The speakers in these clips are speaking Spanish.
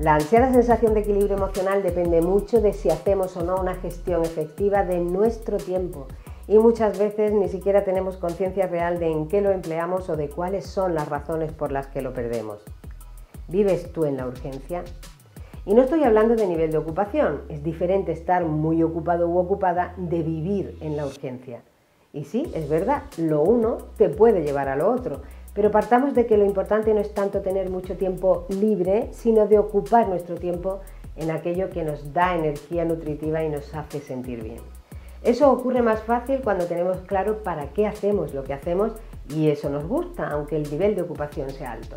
La ansiada sensación de equilibrio emocional depende mucho de si hacemos o no una gestión efectiva de nuestro tiempo y muchas veces ni siquiera tenemos conciencia real de en qué lo empleamos o de cuáles son las razones por las que lo perdemos. ¿Vives tú en la urgencia? Y no estoy hablando de nivel de ocupación, es diferente estar muy ocupado u ocupada de vivir en la urgencia. Y sí, es verdad, lo uno te puede llevar a lo otro, pero partamos de que lo importante no es tanto tener mucho tiempo libre, sino de ocupar nuestro tiempo en aquello que nos da energía nutritiva y nos hace sentir bien. Eso ocurre más fácil cuando tenemos claro para qué hacemos lo que hacemos y eso nos gusta, aunque el nivel de ocupación sea alto.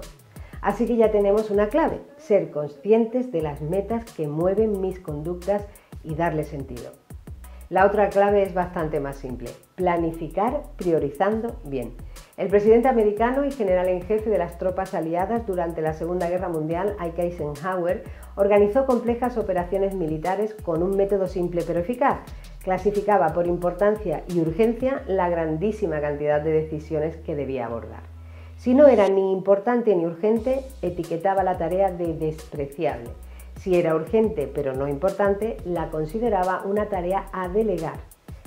Así que ya tenemos una clave, ser conscientes de las metas que mueven mis conductas y darle sentido. La otra clave es bastante más simple, planificar priorizando bien. El presidente americano y general en jefe de las tropas aliadas durante la Segunda Guerra Mundial, Ike Eisenhower, organizó complejas operaciones militares con un método simple pero eficaz. Clasificaba por importancia y urgencia la grandísima cantidad de decisiones que debía abordar. Si no era ni importante ni urgente, etiquetaba la tarea de despreciable. Si era urgente pero no importante, la consideraba una tarea a delegar.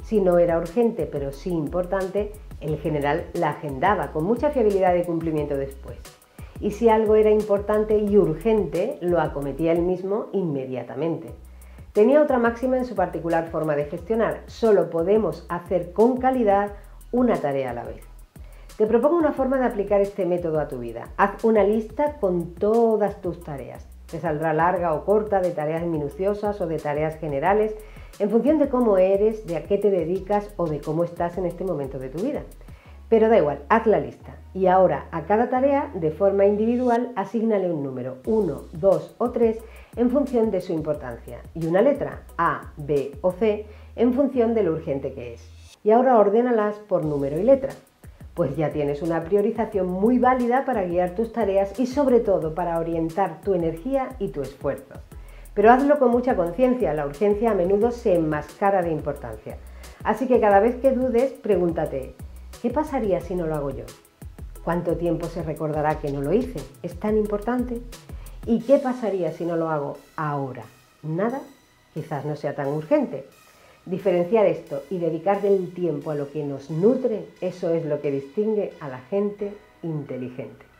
Si no era urgente pero sí importante, el general la agendaba con mucha fiabilidad de cumplimiento después. Y si algo era importante y urgente, lo acometía él mismo inmediatamente. Tenía otra máxima en su particular forma de gestionar. Solo podemos hacer con calidad una tarea a la vez. Te propongo una forma de aplicar este método a tu vida. Haz una lista con todas tus tareas. Te saldrá larga o corta de tareas minuciosas o de tareas generales en función de cómo eres, de a qué te dedicas o de cómo estás en este momento de tu vida. Pero da igual, haz la lista. Y ahora a cada tarea, de forma individual, asígnale un número, 1, 2 o 3, en función de su importancia. Y una letra, A, B o C, en función de lo urgente que es. Y ahora ordénalas por número y letra pues ya tienes una priorización muy válida para guiar tus tareas y sobre todo para orientar tu energía y tu esfuerzo. Pero hazlo con mucha conciencia, la urgencia a menudo se enmascara de importancia. Así que cada vez que dudes, pregúntate, ¿qué pasaría si no lo hago yo? ¿Cuánto tiempo se recordará que no lo hice? ¿Es tan importante? ¿Y qué pasaría si no lo hago ahora? ¿Nada? Quizás no sea tan urgente, Diferenciar esto y dedicar el tiempo a lo que nos nutre, eso es lo que distingue a la gente inteligente.